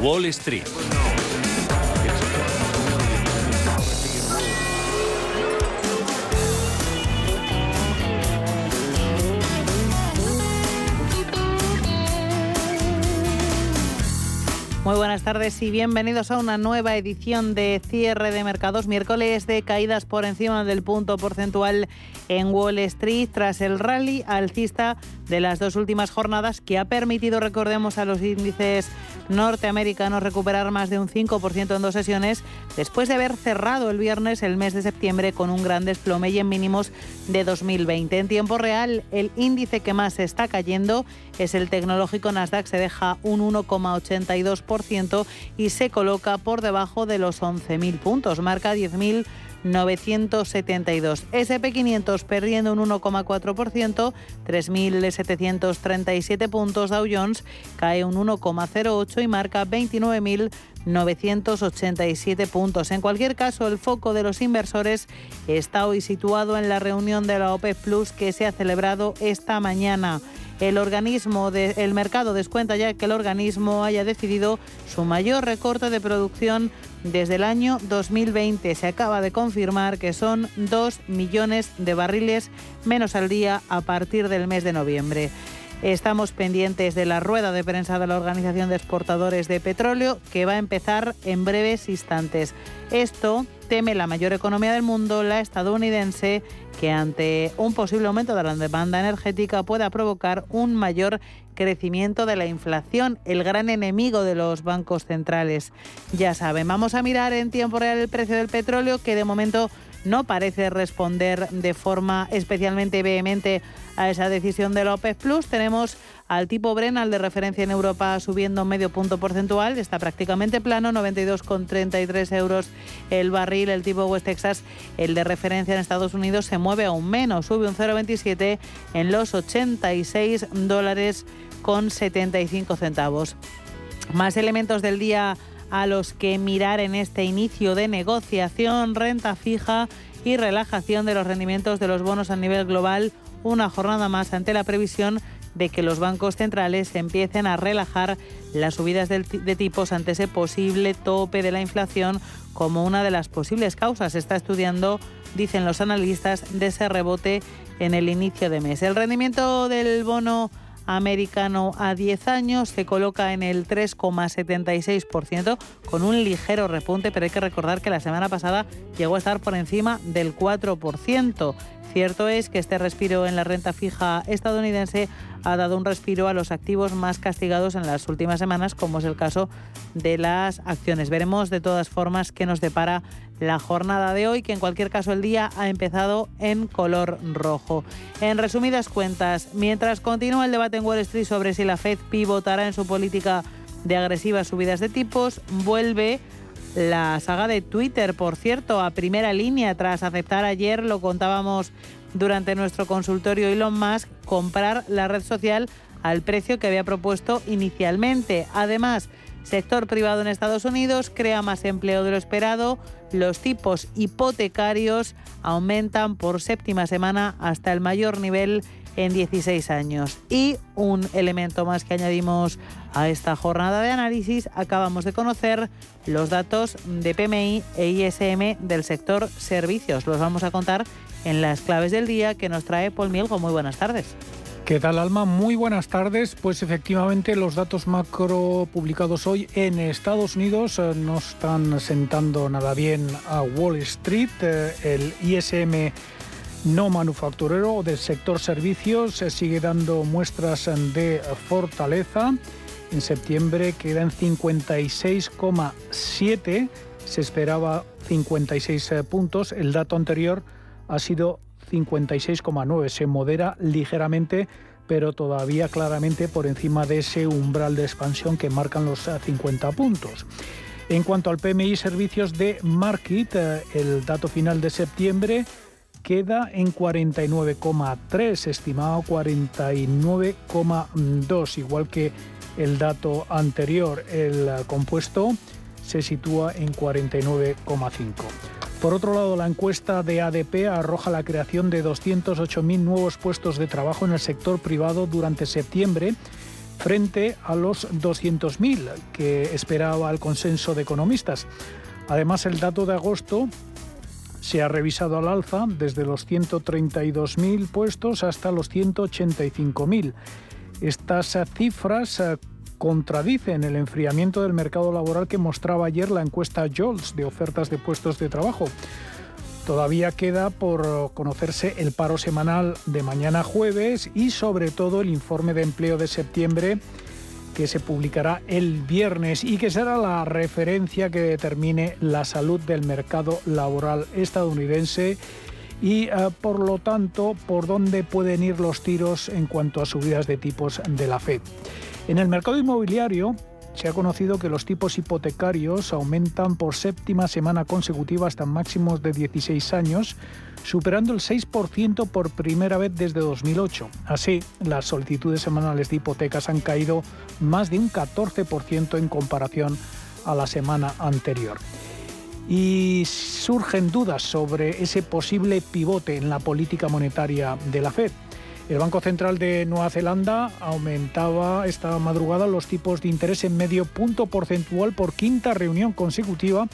Wall Street. Muy buenas tardes y bienvenidos a una nueva edición de cierre de mercados. Miércoles de caídas por encima del punto porcentual en Wall Street tras el rally alcista de las dos últimas jornadas que ha permitido, recordemos, a los índices norteamericanos recuperar más de un 5% en dos sesiones después de haber cerrado el viernes el mes de septiembre con un gran desplome y en mínimos de 2020. En tiempo real, el índice que más está cayendo es el tecnológico Nasdaq, se deja un 1,82% y se coloca por debajo de los 11.000 puntos, marca 10.000 972. SP500 perdiendo un 1,4%, 3.737 puntos. Dow Jones cae un 1,08 y marca 29.987 puntos. En cualquier caso, el foco de los inversores está hoy situado en la reunión de la OPEP Plus que se ha celebrado esta mañana. El organismo del mercado descuenta ya que el organismo haya decidido su mayor recorte de producción desde el año 2020. Se acaba de confirmar que son 2 millones de barriles menos al día a partir del mes de noviembre. Estamos pendientes de la rueda de prensa de la Organización de Exportadores de Petróleo que va a empezar en breves instantes. Esto teme la mayor economía del mundo, la estadounidense, que ante un posible aumento de la demanda energética pueda provocar un mayor crecimiento de la inflación, el gran enemigo de los bancos centrales. Ya saben, vamos a mirar en tiempo real el precio del petróleo, que de momento no parece responder de forma especialmente vehemente a esa decisión de la OPEC Plus. Tenemos al tipo Bren, al de referencia en Europa, subiendo medio punto porcentual. Está prácticamente plano, 92,33 euros el barril. El tipo West Texas, el de referencia en Estados Unidos, se mueve aún menos, sube un 0,27 en los 86 dólares con 75 centavos. Más elementos del día a los que mirar en este inicio de negociación, renta fija y relajación de los rendimientos de los bonos a nivel global, una jornada más ante la previsión de que los bancos centrales empiecen a relajar las subidas de, tipos ante ese posible tope de la inflación como una de las posibles causas. Está estudiando, dicen los analistas, de ese rebote en el inicio de mes. El rendimiento del bono americano a 10 años se coloca en el 3,76% con un ligero repunte, pero hay que recordar que la semana pasada llegó a estar por encima del 4%. Cierto es que este respiro en la renta fija estadounidense ha dado un respiro a los activos más castigados en las últimas semanas, como es el caso de las acciones. Veremos de todas formas qué nos depara la jornada de hoy, que en cualquier caso el día ha empezado en color rojo. En resumidas cuentas, mientras continúa el debate en Wall Street sobre si la Fed pivotará en su política de agresivas subidas de tipos, vuelve la saga de Twitter, por cierto, a primera línea tras aceptar ayer, lo contábamos durante nuestro consultorio Elon Musk, comprar la red social al precio que había propuesto inicialmente. Además, sector privado en Estados Unidos crea más empleo de lo esperado, los tipos hipotecarios aumentan por séptima semana hasta el mayor nivel en 16 años. Y un elemento más que añadimos a esta jornada de análisis, acabamos de conocer los datos de PMI e ISM del sector servicios. Los vamos a contar en las claves del día que nos trae Paul Mielgo. Muy buenas tardes. ¿Qué tal, Alma? Muy buenas tardes. Pues efectivamente los datos macro publicados hoy en Estados Unidos eh, no están sentando nada bien a Wall Street. Eh, el ISM no manufacturero del sector servicios se sigue dando muestras de fortaleza. En septiembre queda en 56,7, se esperaba 56 eh, puntos, el dato anterior ha sido 56,9, se modera ligeramente pero todavía claramente por encima de ese umbral de expansión que marcan los 50 eh, puntos. En cuanto al PMI servicios de Market, eh, el dato final de septiembre queda en 49,3, estimado 49,2, igual que el dato anterior. El compuesto se sitúa en 49,5. Por otro lado, la encuesta de ADP arroja la creación de 208.000 nuevos puestos de trabajo en el sector privado durante septiembre, frente a los 200.000 que esperaba el consenso de economistas. Además, el dato de agosto se ha revisado al alza desde los 132.000 puestos hasta los 185.000. Estas cifras eh, contradicen el enfriamiento del mercado laboral que mostraba ayer la encuesta JOLS de ofertas de puestos de trabajo. Todavía queda por conocerse el paro semanal de mañana jueves y sobre todo el informe de empleo de septiembre que se publicará el viernes y que será la referencia que determine la salud del mercado laboral estadounidense y eh, por lo tanto por dónde pueden ir los tiros en cuanto a subidas de tipos de la Fed. En el mercado inmobiliario se ha conocido que los tipos hipotecarios aumentan por séptima semana consecutiva hasta máximos de 16 años superando el 6% por primera vez desde 2008. Así, las solicitudes semanales de hipotecas han caído más de un 14% en comparación a la semana anterior. Y surgen dudas sobre ese posible pivote en la política monetaria de la Fed. El Banco Central de Nueva Zelanda aumentaba esta madrugada los tipos de interés en medio punto porcentual por quinta reunión consecutiva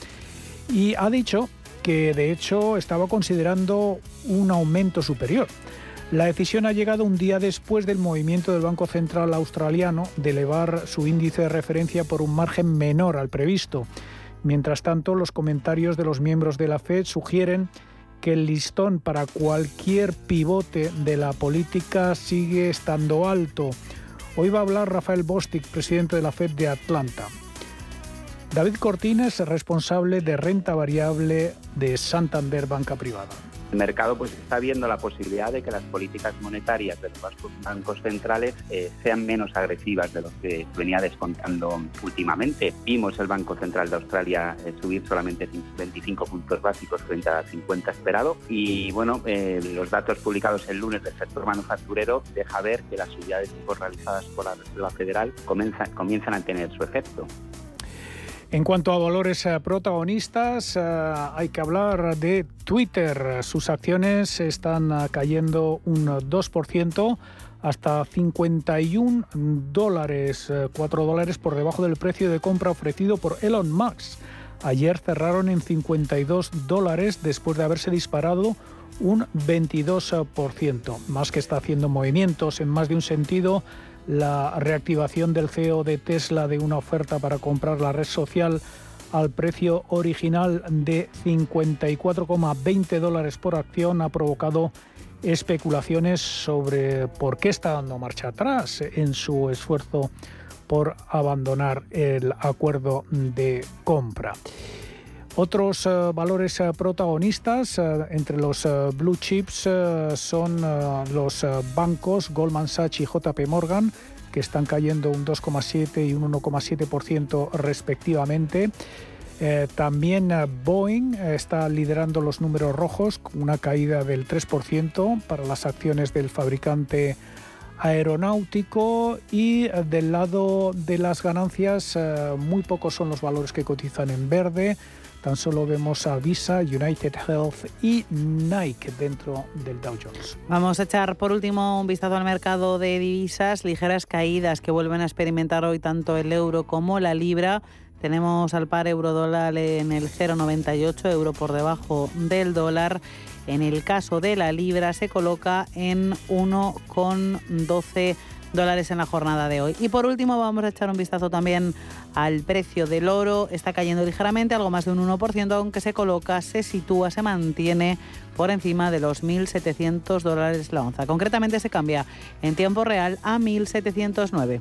y ha dicho que de hecho estaba considerando un aumento superior. La decisión ha llegado un día después del movimiento del Banco Central Australiano de elevar su índice de referencia por un margen menor al previsto. Mientras tanto, los comentarios de los miembros de la Fed sugieren que el listón para cualquier pivote de la política sigue estando alto. Hoy va a hablar Rafael Bostic, presidente de la Fed de Atlanta. David Cortines, responsable de renta variable de Santander Banca Privada. El mercado pues está viendo la posibilidad de que las políticas monetarias de los bancos centrales eh, sean menos agresivas de lo que venía descontando últimamente. Vimos el Banco Central de Australia eh, subir solamente 25 puntos básicos frente a 50 esperado y bueno, eh, los datos publicados el lunes del sector manufacturero deja ver que las subidas de tipos realizadas por la Reserva Federal comienzan a tener su efecto. En cuanto a valores eh, protagonistas, eh, hay que hablar de Twitter. Sus acciones están eh, cayendo un 2% hasta 51 dólares, 4 dólares por debajo del precio de compra ofrecido por Elon Musk. Ayer cerraron en 52 dólares después de haberse disparado un 22%. Más que está haciendo movimientos en más de un sentido la reactivación del CEO de Tesla de una oferta para comprar la red social al precio original de 54,20 dólares por acción ha provocado especulaciones sobre por qué está dando marcha atrás en su esfuerzo por abandonar el acuerdo de compra. Otros eh, valores eh, protagonistas eh, entre los blue chips son los bancos Goldman Sachs y JP Morgan, que están cayendo un 2,7 y un 1,7% respectivamente. también Boeing está liderando los números rojos una caída del 3% para las acciones del fabricante aeronáutico y del lado de las ganancias muy pocos son los valores que cotizan en verde. Tan solo vemos a Visa, United Health y Nike dentro del Dow Jones. Vamos a echar por último un vistazo al mercado de divisas, ligeras caídas que vuelven a experimentar hoy tanto el euro como la libra. Tenemos al par euro dólar en el 0,98 euro por debajo del dólar. En el caso de la libra se coloca en 1,12 dólares en la jornada de hoy. Y por último vamos a echar un vistazo también al precio del oro. Está cayendo ligeramente, algo más de un 1%, aunque se coloca, se sitúa, se mantiene por encima de los 1.700 dólares la onza. Concretamente se cambia en tiempo real a 1.709.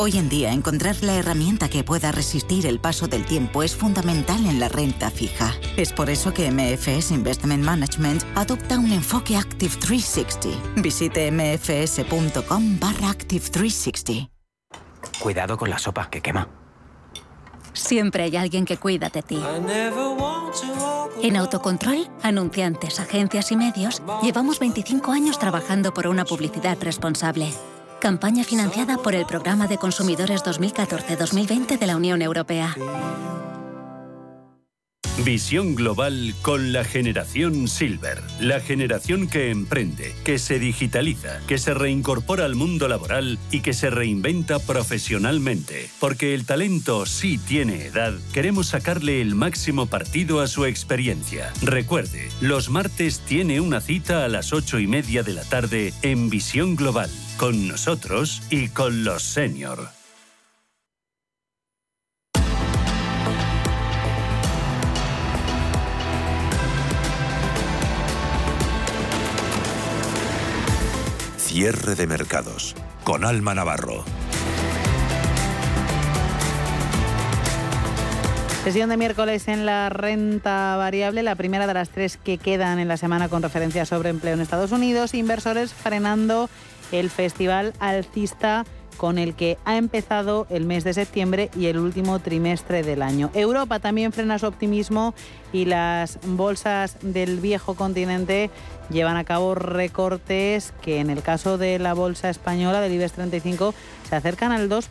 Hoy en día, encontrar la herramienta que pueda resistir el paso del tiempo es fundamental en la renta fija. Es por eso que MFS Investment Management adopta un enfoque Active 360. Visite mfs.com barra Active 360. Cuidado con la sopa que quema. Siempre hay alguien que cuida de ti. En Autocontrol, anunciantes, agencias y medios, llevamos 25 años trabajando por una publicidad responsable. Campaña financiada por el Programa de Consumidores 2014-2020 de la Unión Europea. Visión global con la generación Silver, la generación que emprende, que se digitaliza, que se reincorpora al mundo laboral y que se reinventa profesionalmente. Porque el talento sí tiene edad, queremos sacarle el máximo partido a su experiencia. Recuerde, los martes tiene una cita a las ocho y media de la tarde en Visión Global, con nosotros y con los senior. Cierre de mercados con Alma Navarro. Sesión de miércoles en la renta variable, la primera de las tres que quedan en la semana con referencia sobre empleo en Estados Unidos. Inversores frenando el festival alcista con el que ha empezado el mes de septiembre y el último trimestre del año. Europa también frena su optimismo y las bolsas del viejo continente llevan a cabo recortes que en el caso de la bolsa española del IBEX 35 se acercan al 2%,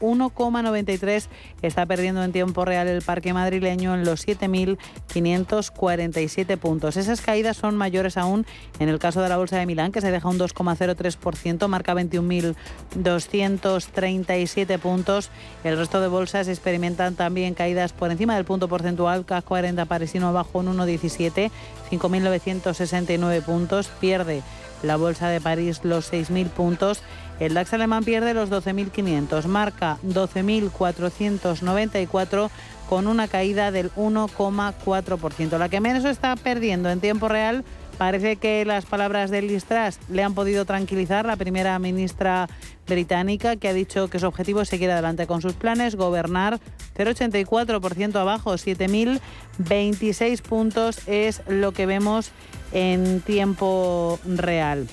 1,93 está perdiendo en tiempo real el parque madrileño en los 7.547 puntos. Esas caídas son mayores aún en el caso de la bolsa de Milán, que se deja un 2,03%, marca 21.237 puntos. El resto de bolsas experimentan también caídas por encima del punto porcentual, CAC 40 parisino abajo en 1,17, 5.969 puntos, pierde la Bolsa de París los 6.000 puntos. El DAX alemán pierde los 12.500, marca 12.494 con una caída del 1,4%. La que menos está perdiendo en tiempo real Parece que las palabras de Liz le han podido tranquilizar la primera ministra británica, que ha dicho que su objetivo es seguir adelante con sus planes, gobernar 0,84% abajo, 7.026 puntos es lo que vemos en tiempo real.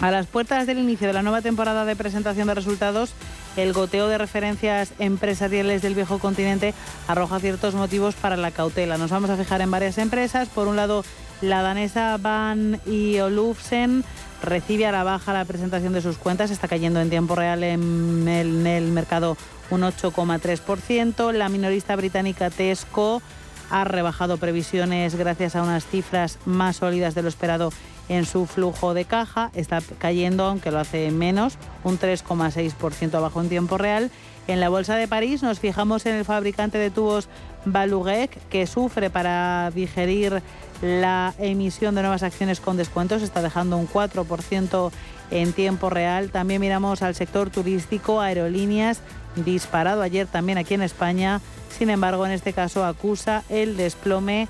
A las puertas del inicio de la nueva temporada de presentación de resultados, el goteo de referencias empresariales del viejo continente arroja ciertos motivos para la cautela. Nos vamos a fijar en varias empresas. Por un lado, La danesa Van y Olufsen recibe a la baja la presentación de sus cuentas, está cayendo en tiempo real en el, mercado un 8,3%. La minorista británica Tesco ha rebajado previsiones gracias a unas cifras más sólidas de lo esperado en su flujo de caja. Está cayendo, aunque lo hace menos, un 3,6% abajo en tiempo real. En la Bolsa de París nos fijamos en el fabricante de tubos Baluguec, que sufre para digerir la emisión de nuevas acciones con descuentos, está dejando un 4% en tiempo real. También miramos al sector turístico, aerolíneas, disparado ayer también aquí en España. Sin embargo, en este caso acusa el desplome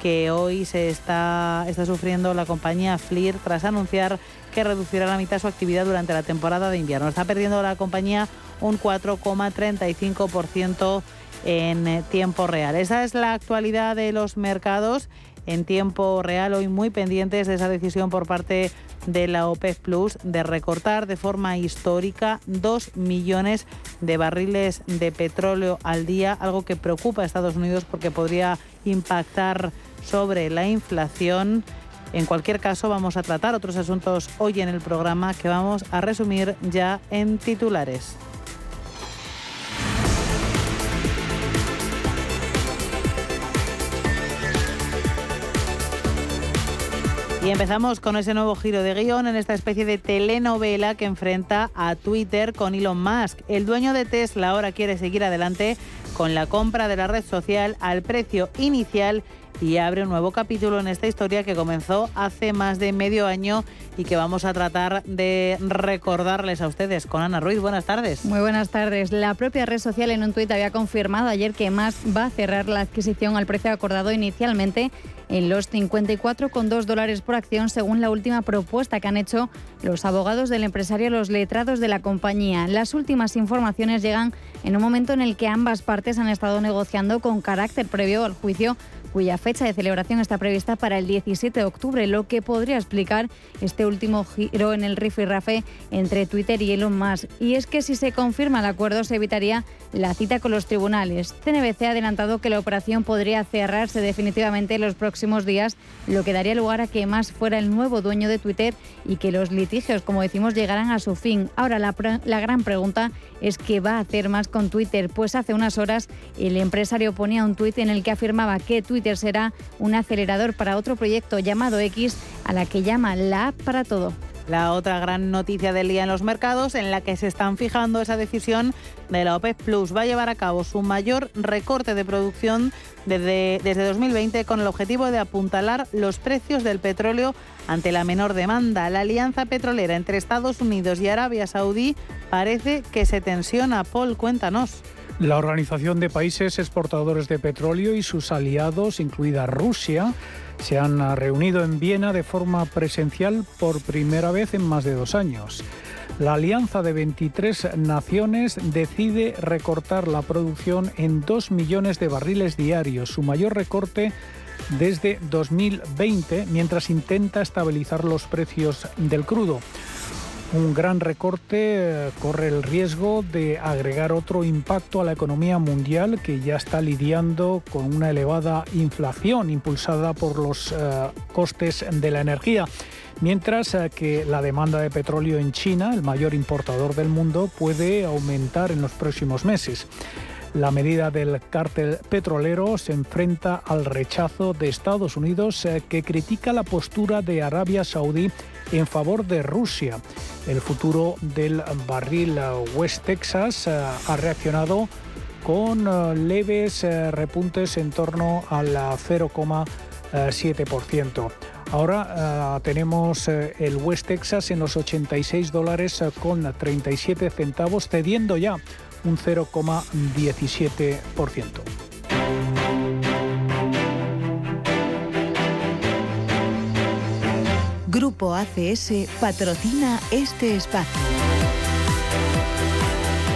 que hoy se está, está sufriendo la compañía FLIR tras anunciar que reducirá la mitad su actividad durante la temporada de invierno. Está perdiendo la compañía un 4,35% en tiempo real. Esa es la actualidad de los mercados en tiempo real, hoy muy pendientes de esa decisión por parte de la OPEC Plus de recortar de forma histórica 2 millones de barriles de petróleo al día, algo que preocupa a Estados Unidos porque podría impactar sobre la inflación. En cualquier caso, vamos a tratar otros asuntos hoy en el programa que vamos a resumir ya en titulares. Y empezamos con ese nuevo giro de guion en esta especie de telenovela que enfrenta a Twitter con Elon Musk. El dueño de Tesla ahora quiere seguir adelante con la compra de la red social al precio inicial y abre un nuevo capítulo en esta historia que comenzó hace más de medio año y que vamos a tratar de recordarles a ustedes. Con Ana Ruiz, buenas tardes. Muy buenas tardes. La propia red social en un tuit había confirmado ayer que más va a cerrar la adquisición al precio acordado inicialmente en los 54,2 dólares por acción, según la última propuesta que han hecho los abogados del empresario, los letrados de la compañía. Las últimas informaciones llegan en un momento en el que ambas partes han estado negociando con carácter previo al juicio cuya fecha de celebración está prevista para el 17 de octubre, lo que podría explicar este último giro en el rifirrafe entre Twitter y Elon Musk. Y es que si se confirma el acuerdo se evitaría la cita con los tribunales. CNBC ha adelantado que la operación podría cerrarse definitivamente en los próximos días, lo que daría lugar a que Musk fuera el nuevo dueño de Twitter y que los litigios, como decimos, llegaran a su fin. Ahora la, la gran pregunta es qué va a hacer más con Twitter, pues hace unas horas el empresario ponía un tuit en el que afirmaba que Twitter será un acelerador para otro proyecto llamado X, a la que llama la app para todo. La otra gran noticia del día en los mercados, en la que se están fijando esa decisión de la OPEC Plus, va a llevar a cabo su mayor recorte de producción desde, desde 2020 con el objetivo de apuntalar los precios del petróleo ante la menor demanda. La alianza petrolera entre Estados Unidos y Arabia Saudí parece que se tensiona. Paul, cuéntanos. La Organización de Países Exportadores de Petróleo y sus aliados, incluida Rusia, se han reunido en Viena de forma presencial por primera vez en más de dos años. La alianza de 23 naciones decide recortar la producción en 2 millones de barriles diarios, su mayor recorte desde 2020, mientras intenta estabilizar los precios del crudo. Un gran recorte eh, corre el riesgo de agregar otro impacto a la economía mundial que ya está lidiando con una elevada inflación impulsada por los eh, costes de la energía. Mientras eh, que la demanda de petróleo en China, el mayor importador del mundo, puede aumentar en los próximos meses. La medida del cártel petrolero se enfrenta al rechazo de Estados Unidos que critica la postura de Arabia Saudí en favor de Rusia. El futuro del barril West Texas eh, ha reaccionado con eh, leves eh, repuntes en torno al 0,7%. Ahora tenemos el West Texas en los 86 dólares con 37 centavos, cediendo ya un 0,17%. Grupo ACS patrocina este espacio.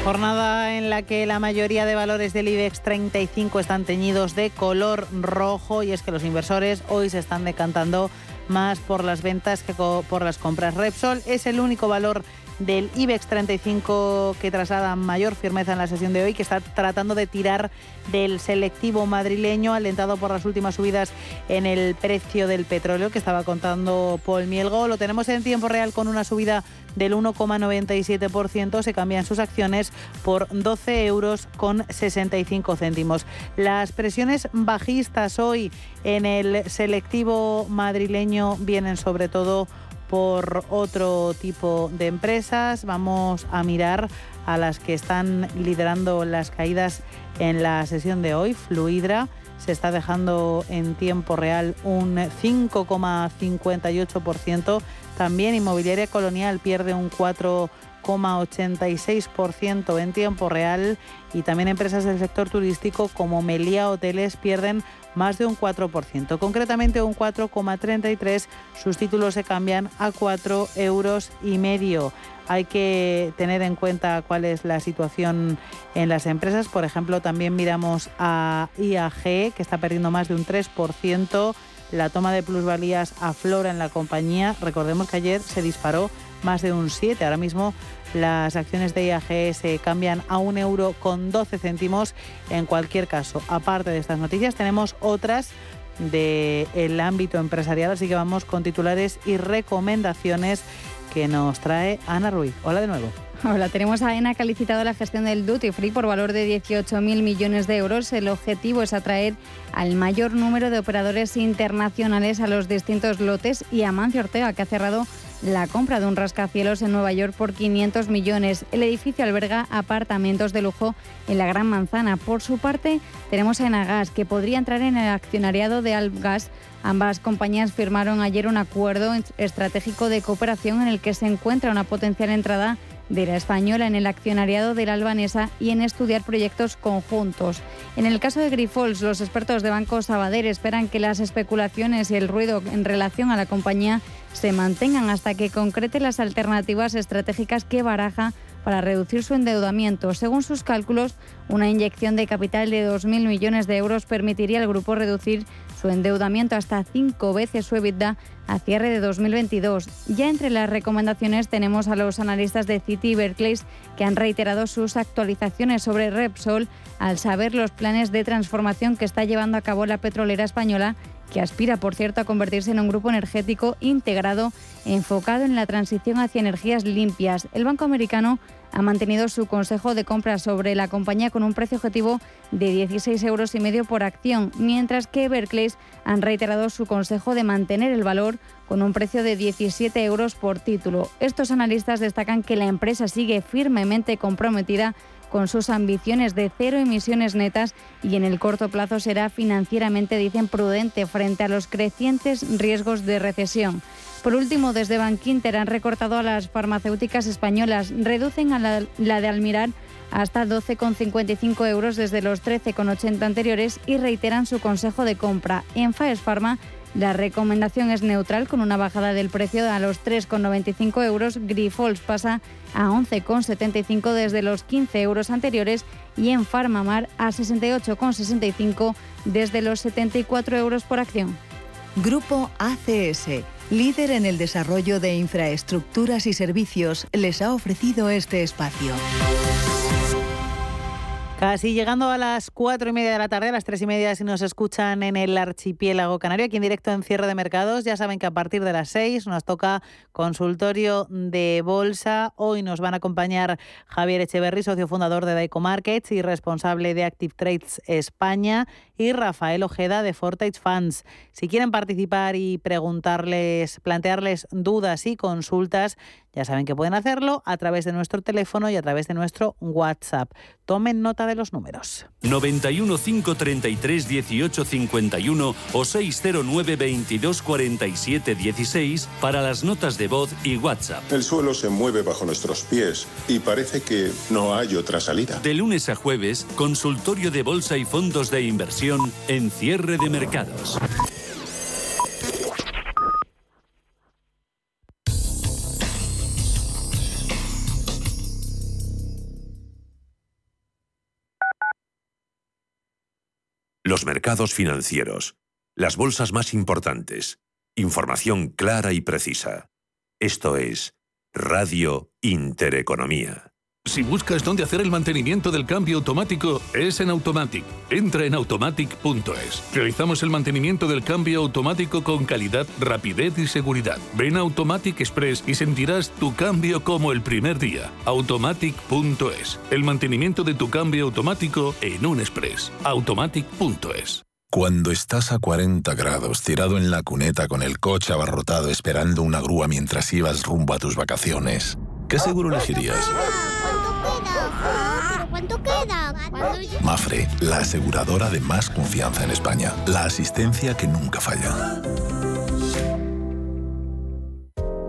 Jornada en la que la mayoría de valores del IBEX 35 están teñidos de color rojo y es que los inversores hoy se están decantando más por las ventas que por las compras. Repsol es el único valor del IBEX 35 que traslada mayor firmeza en la sesión de hoy, que está tratando de tirar del selectivo madrileño, alentado por las últimas subidas en el precio del petróleo que estaba contando Paul Mielgo. Lo tenemos en tiempo real con una subida del 1,97%. Se cambian sus acciones por 12 euros con 65 céntimos. Las presiones bajistas hoy en el selectivo madrileño vienen sobre todo por otro tipo de empresas. Vamos a mirar a las que están liderando las caídas en la sesión de hoy. Fluidra se está dejando en tiempo real un 5,58%. También Inmobiliaria Colonial pierde un 4,86% en tiempo real y también empresas del sector turístico como Melia Hoteles pierden más de un 4%, concretamente un 4,33. Sus títulos se cambian a 4 euros y medio. Hay que tener en cuenta cuál es la situación en las empresas. Por ejemplo, también miramos a IAG, que está perdiendo más de un 3%. La toma de plusvalías aflora en la compañía. Recordemos que ayer se disparó más de un 7. Ahora mismo las acciones de IAG se cambian a un euro con 12 céntimos. En cualquier caso, aparte de estas noticias, tenemos otras del ámbito empresarial, así que vamos con titulares y recomendaciones que nos trae Ana Ruiz. Hola de nuevo. Hola, tenemos a ENA que ha licitado la gestión del Duty Free por valor de 18.000 millones de euros. El objetivo es atraer al mayor número de operadores internacionales a los distintos lotes y a Mancio Ortega, que ha cerrado la compra de un rascacielos en Nueva York por 500 millones. El edificio alberga apartamentos de lujo en la Gran Manzana. Por su parte, tenemos a Enagas, que podría entrar en el accionariado de Algas. Ambas compañías firmaron ayer un acuerdo estratégico de cooperación en el que se encuentra una potencial entrada de la española en el accionariado de la albanesa y en estudiar proyectos conjuntos. En el caso de Grifols, los expertos de Banco Sabadell esperan que las especulaciones y el ruido en relación a la compañía se mantengan hasta que concrete las alternativas estratégicas que baraja para reducir su endeudamiento. Según sus cálculos, una inyección de capital de 2.000 millones de euros permitiría al grupo reducir su endeudamiento hasta cinco veces su EBITDA a cierre de 2022. Ya entre las recomendaciones tenemos a los analistas de Citi y Berkeley que han reiterado sus actualizaciones sobre Repsol al saber los planes de transformación que está llevando a cabo la petrolera española que aspira, por cierto, a convertirse en un grupo energético integrado enfocado en la transición hacia energías limpias. El Banco Americano ha mantenido su consejo de compra sobre la compañía con un precio objetivo de 16 euros y medio por acción, mientras que Berkeley han reiterado su consejo de mantener el valor con un precio de 17 euros por título. Estos analistas destacan que la empresa sigue firmemente comprometida con sus ambiciones de cero emisiones netas y en el corto plazo será financieramente, dicen, prudente frente a los crecientes riesgos de recesión. Por último, desde Bankinter han recortado a las farmacéuticas españolas, reducen a la, la de Almirar hasta 12,55 euros desde los 13,80 anteriores y reiteran su consejo de compra. En Faes Pharma la recomendación es neutral con una bajada del precio a los 3,95 euros. Grifols pasa a 11,75 desde los 15 euros anteriores y en Farmamar a 68,65 desde los 74 euros por acción. Grupo ACS, líder en el desarrollo de infraestructuras y servicios, les ha ofrecido este espacio. Casi llegando a las cuatro y media de la tarde, a las tres y media si nos escuchan en el archipiélago canario, aquí en directo en cierre de mercados. Ya saben que a partir de las seis nos toca consultorio de bolsa. Hoy nos van a acompañar Javier Echeverry, socio fundador de Daico Markets y responsable de Active Trades España, y Rafael Ojeda de Fortage Funds. Si quieren participar y preguntarles, plantearles dudas y consultas, ya saben que pueden hacerlo a través de nuestro teléfono y a través de nuestro WhatsApp. Tomen nota de los números. 91 533 18 51 o 609 22 47 16 para las notas de voz y WhatsApp. El suelo se mueve bajo nuestros pies y parece que no hay otra salida. De lunes a jueves, consultorio de bolsa y fondos de inversión en cierre de mercados. Los mercados financieros. Las bolsas más importantes. Información clara y precisa. Esto es Radio Intereconomía. Si buscas dónde hacer el mantenimiento del cambio automático, es en Automatic. Entra en automatic.es. Realizamos el mantenimiento del cambio automático con calidad, rapidez y seguridad. Ven Automatic Express y sentirás tu cambio como el primer día. Automatic.es. El mantenimiento de tu cambio automático en un express. Automatic.es. Cuando estás a 40 grados tirado en la cuneta con el coche abarrotado esperando una grúa mientras ibas rumbo a tus vacaciones, ¿qué seguro elegirías? ¿Cuánto queda? Mafre, la aseguradora de más confianza en España. La asistencia que nunca falla.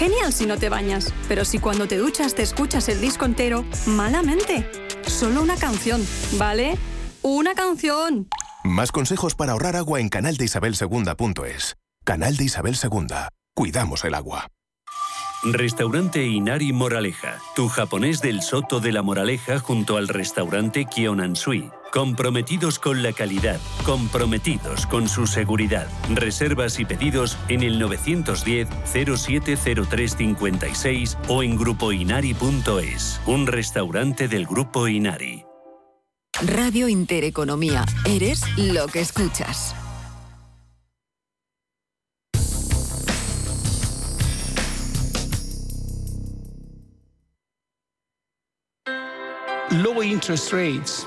Genial si no te bañas, pero si cuando te duchas te escuchas el disco entero, malamente. Solo una canción, ¿vale? ¡Una canción! Más consejos para ahorrar agua en canaldeisabelsegunda.es. Canal de Isabel Segunda. Cuidamos el agua. Restaurante Inari Moraleja, tu japonés del Soto de la Moraleja junto al restaurante Kionansui. Comprometidos con la calidad, comprometidos con su seguridad. Reservas y pedidos en el 910-070356 o en grupoinari.es, un restaurante del Grupo Inari. Radio Intereconomía, eres lo que escuchas. Low interest rates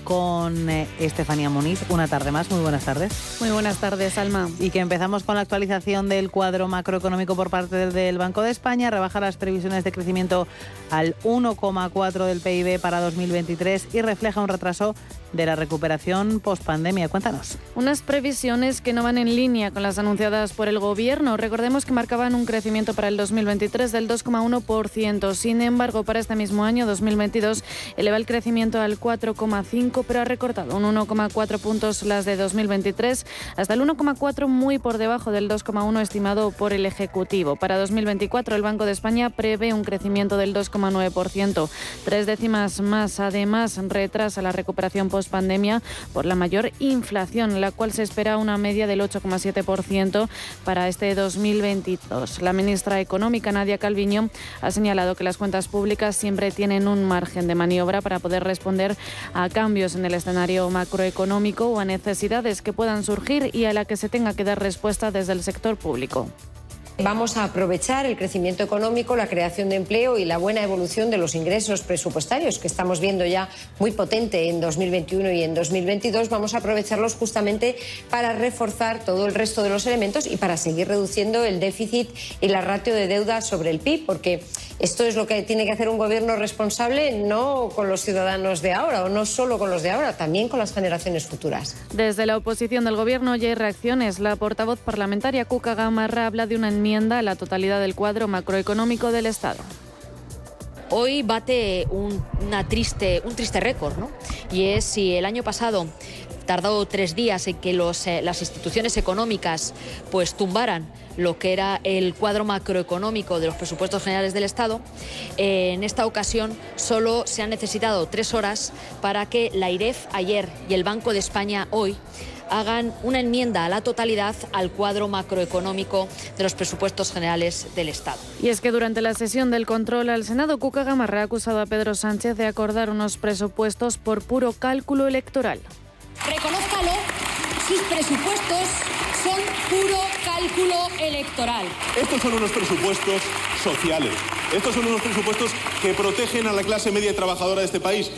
con eh, Estefanía Muniz. Una tarde más, muy buenas tardes. Muy buenas tardes, Alma. Y que empezamos con la actualización del cuadro macroeconómico por parte del Banco de España. Rebaja las previsiones de crecimiento al 1,4 del PIB para 2023 y refleja un retraso de la recuperación post-pandemia. Cuéntanos. Unas previsiones que no van en línea con las anunciadas por el Gobierno. Recordemos que marcaban un crecimiento para el 2023 del 2,1%. Sin embargo, para este mismo año, 2022, eleva el crecimiento al 4,5%, pero ha recortado un 1,4 puntos las de 2023, hasta el 1,4 muy por debajo del 2,1 estimado por el Ejecutivo. Para 2024, el Banco de España prevé un crecimiento del 2,9%, tres décimas más. Además, retrasa la recuperación post pandemia por la mayor inflación, la cual se espera una media del 8,7% para este 2022. La ministra económica, Nadia Calviño, ha señalado que las cuentas públicas siempre tienen un margen de maniobra para poder responder a cambios en el escenario macroeconómico o a necesidades que puedan surgir y a la que se tenga que dar respuesta desde el sector público. Vamos a aprovechar el crecimiento económico, la creación de empleo y la buena evolución de los ingresos presupuestarios que estamos viendo ya muy potente en 2021 y en 2022. Vamos a aprovecharlos justamente para reforzar todo el resto de los elementos y para seguir reduciendo el déficit y la ratio de deuda sobre el PIB, porque esto es lo que tiene que hacer un gobierno responsable, no con los ciudadanos de ahora o no solo con los de ahora, también con las generaciones futuras. Desde la oposición del gobierno ya hay reacciones. La portavoz parlamentaria Cuca Gamarra habla de una enmienda la totalidad del cuadro macroeconómico del Estado hoy bate un, triste, un triste récord, ¿no? Y es si el año pasado tardó tres días en que eh, las instituciones económicas pues tumbaran lo que era el cuadro macroeconómico de los presupuestos generales del Estado. Eh, en esta ocasión solo se han necesitado tres horas para que la IREF ayer y el Banco de España hoy hagan una enmienda a la totalidad al cuadro macroeconómico de los presupuestos generales del Estado. Y es que durante la sesión del control al Senado, Cuca Gamarra ha acusado a Pedro Sánchez de acordar unos presupuestos por puro cálculo electoral. Reconózcalo, sus presupuestos son puro cálculo electoral. Estos son unos presupuestos sociales. Estos son unos presupuestos que protegen a la clase media y trabajadora de este país.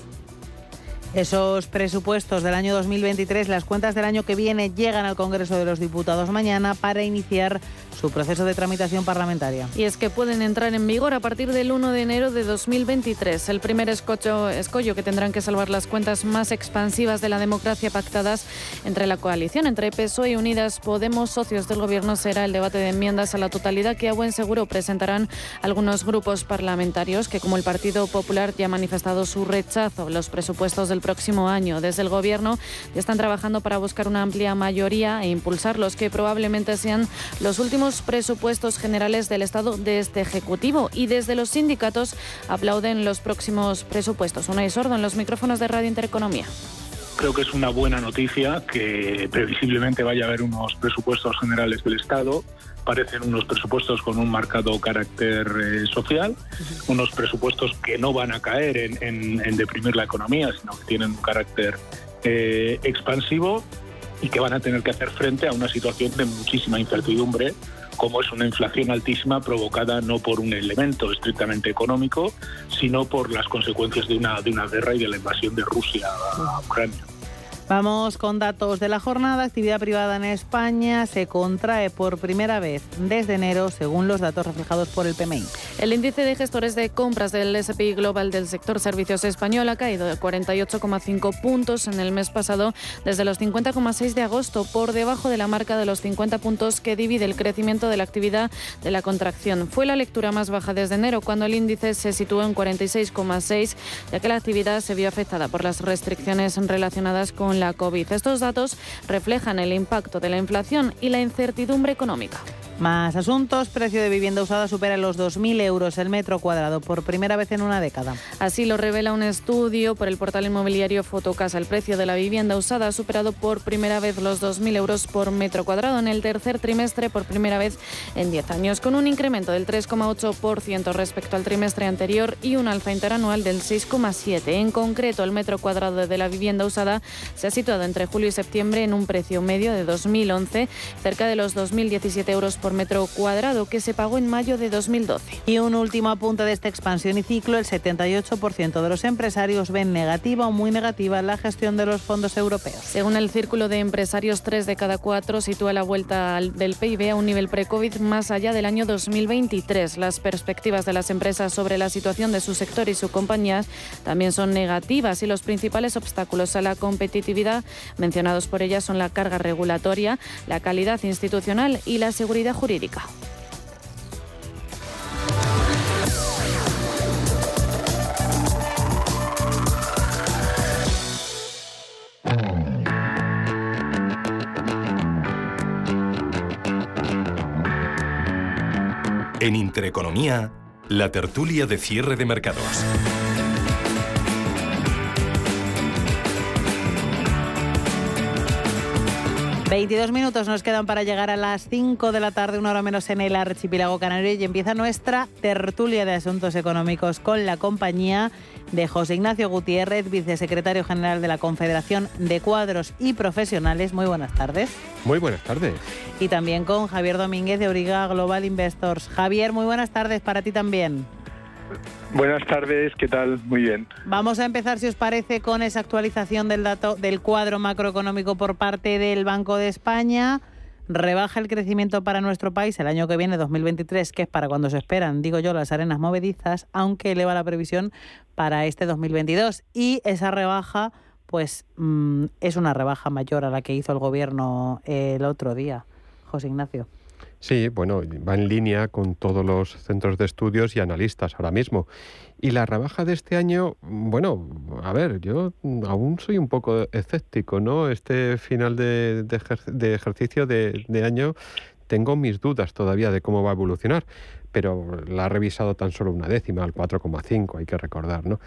Esos presupuestos del año 2023, las cuentas del año que viene llegan al Congreso de los Diputados mañana para iniciar su proceso de tramitación parlamentaria. Y es que pueden entrar en vigor a partir del 1 de enero de 2023. El primer escollo, escollo que tendrán que salvar las cuentas más expansivas de la democracia pactadas entre la coalición, entre PSOE y Unidas Podemos, socios del Gobierno, será el debate de enmiendas a la totalidad que a buen seguro presentarán algunos grupos parlamentarios que, como el Partido Popular, ya ha manifestado su rechazo a los presupuestos del próximo año. Desde el Gobierno ya están trabajando para buscar una amplia mayoría e impulsar los que probablemente sean los últimos presupuestos generales del Estado de este Ejecutivo. Y desde los sindicatos aplauden los próximos presupuestos. Una Sordo en los micrófonos de Radio Intereconomía. Creo que es una buena noticia que previsiblemente vaya a haber unos presupuestos generales del Estado parecen unos presupuestos con un marcado carácter eh, social, unos presupuestos que no van a caer en, deprimir la economía, sino que tienen un carácter eh, expansivo y que van a tener que hacer frente a una situación de muchísima incertidumbre, como es una inflación altísima provocada no por un elemento estrictamente económico, sino por las consecuencias de una, de una guerra y de la invasión de Rusia a Ucrania. Vamos con datos de la jornada. Actividad privada en España se contrae por primera vez desde enero, según los datos reflejados por el PMI. El índice de gestores de compras del SPI Global del sector servicios español ha caído de 48,5 puntos en el mes pasado, desde los 50,6 de agosto, por debajo de la marca de los 50 puntos que divide el crecimiento de la actividad de la contracción. Fue la lectura más baja desde enero, cuando el índice se situó en 46,6, ya que la actividad se vio afectada por las restricciones relacionadas con la COVID. Estos datos reflejan el impacto de la inflación y la incertidumbre económica. Más asuntos. Precio de vivienda usada supera los 2.000 euros el metro cuadrado por primera vez en una década. Así lo revela un estudio por el portal inmobiliario Fotocasa. El precio de la vivienda usada ha superado por primera vez los 2.000 euros por metro cuadrado en el tercer trimestre por primera vez en 10 años, con un incremento del 3,8% respecto al trimestre anterior y un alza interanual del 6,7%. En concreto, el metro cuadrado de la vivienda usada se ha situado entre julio y septiembre en un precio medio de 2011, cerca de los 2.017 euros por metro cuadrado que se pagó en mayo de 2012. Y un último apunte de esta expansión y ciclo, el 78% de los empresarios ven negativa o muy negativa la gestión de los fondos europeos. Según el Círculo de Empresarios, tres de cada cuatro sitúa la vuelta del PIB a un nivel pre-COVID más allá del año 2023. Las perspectivas de las empresas sobre la situación de su sector y su compañía también son negativas y los principales obstáculos a la competitividad mencionados por ellas son la carga regulatoria, la calidad institucional y la seguridad jurídica. En Intereconomía, la tertulia de cierre de mercados. 22 minutos nos quedan para llegar a las 5 de la tarde, una hora menos en el archipiélago canario, y empieza nuestra tertulia de asuntos económicos con la compañía de José Ignacio Gutiérrez, vicesecretario general de la Confederación de Cuadros y Profesionales. Muy buenas tardes. Muy buenas tardes. Y también con Javier Domínguez de Origa Global Investors. Javier, muy buenas tardes para ti también. Buenas tardes, ¿qué tal? Muy bien. Vamos a empezar, si os parece, con esa actualización del dato del cuadro macroeconómico por parte del Banco de España. Rebaja el crecimiento para nuestro país el año que viene, 2023, que es para cuando se esperan, digo yo, las arenas movedizas, aunque eleva la previsión para este 2022. Y esa rebaja, pues, mm, es una rebaja mayor a la que hizo el gobierno el otro día. José Ignacio. Sí, bueno, va en línea con todos los centros de estudios y analistas ahora mismo. Y la rebaja de este año, bueno, a ver, yo aún soy un poco escéptico, ¿no? Este final de, ejercicio de, de año tengo mis dudas todavía de cómo va a evolucionar, pero la ha revisado tan solo una décima, al 4,5, hay que recordar, ¿no?